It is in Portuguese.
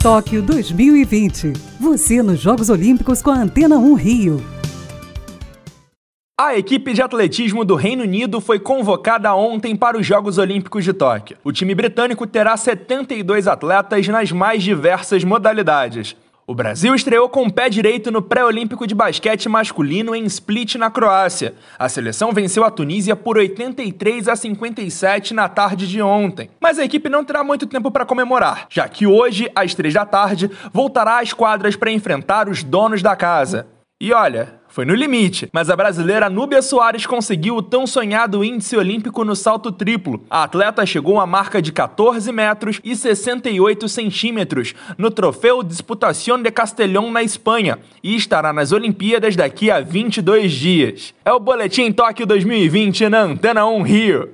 Tóquio 2020. Você nos Jogos Olímpicos com a Antena 1 Rio. A equipe de atletismo do Reino Unido foi convocada ontem para os Jogos Olímpicos de Tóquio. O time britânico terá 72 atletas nas mais diversas modalidades. O Brasil estreou com o pé direito no pré-olímpico de basquete masculino em Split, na Croácia. A seleção venceu a Tunísia por 83 a 57 na tarde de ontem. Mas a equipe não terá muito tempo para comemorar, já que hoje, às três da tarde, voltará às quadras para enfrentar os donos da casa. E olha, foi no limite, mas a brasileira Núbia Soares conseguiu o tão sonhado índice olímpico no salto triplo. A atleta chegou à marca de 14 metros e 68 centímetros no Troféu Disputación de Castellón na Espanha e estará nas Olimpíadas daqui a 22 dias. É o Boletim Tóquio 2020 na Antena 1 Rio.